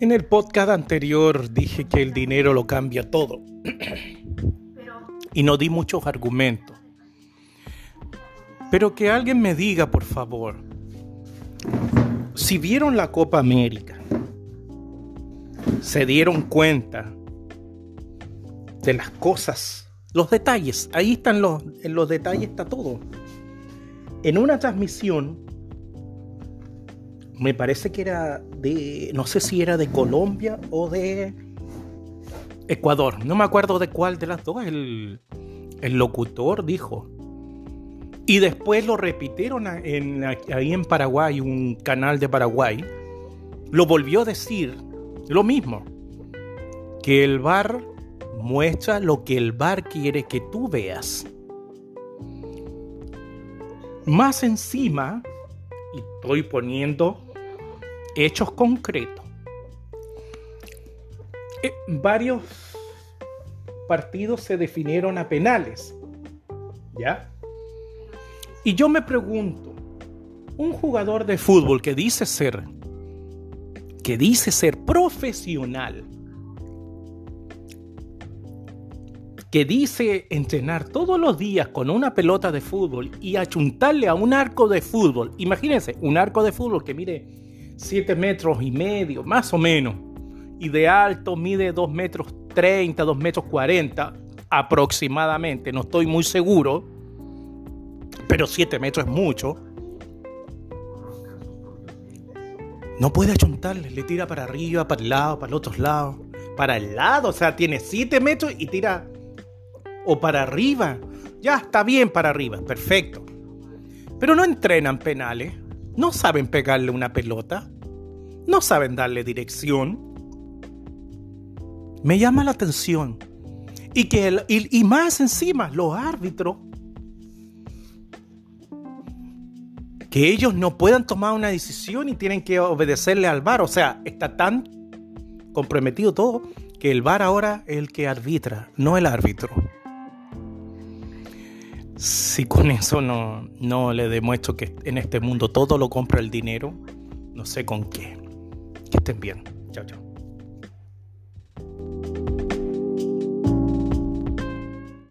En el podcast anterior dije que el dinero lo cambia todo. y no di muchos argumentos. Pero que alguien me diga, por favor, si vieron la Copa América, se dieron cuenta de las cosas, los detalles, ahí están los, en los detalles está todo. En una transmisión me parece que era de, no sé si era de Colombia o de Ecuador, no me acuerdo de cuál de las dos, el, locutor dijo. Y después lo repitieron en, ahí en Paraguay, un canal de Paraguay, lo volvió a decir lo mismo, que el bar muestra lo que el bar quiere que tú veas. Más encima, y estoy poniendo hechos concretos. Eh, varios partidos se definieron a penales. ¿Ya? Y yo me pregunto, un jugador de fútbol que dice ser que dice ser profesional, que dice entrenar todos los días con una pelota de fútbol y achuntarle a un arco de fútbol. Imagínense, un arco de fútbol que mire 7 metros y medio, más o menos. Y de alto mide 2 metros 30, 2 metros 40 aproximadamente, no estoy muy seguro, pero 7 metros es mucho. No puede achuntarle, le tira para arriba, para el lado, para el otro lado, para el lado, o sea, tiene 7 metros y tira o para arriba. Ya está bien para arriba, perfecto. Pero no entrenan penales no saben pegarle una pelota, no saben darle dirección. Me llama la atención. Y, que y, más encima, los árbitros, que ellos no puedan tomar una decisión y tienen que obedecerle al VAR. O sea, está tan comprometido todo que el VAR ahora es el que arbitra, no el árbitro. Si con eso no, no le demuestro que en este mundo todo lo compra el dinero, no sé con qué. Que estén bien. Chao, chao.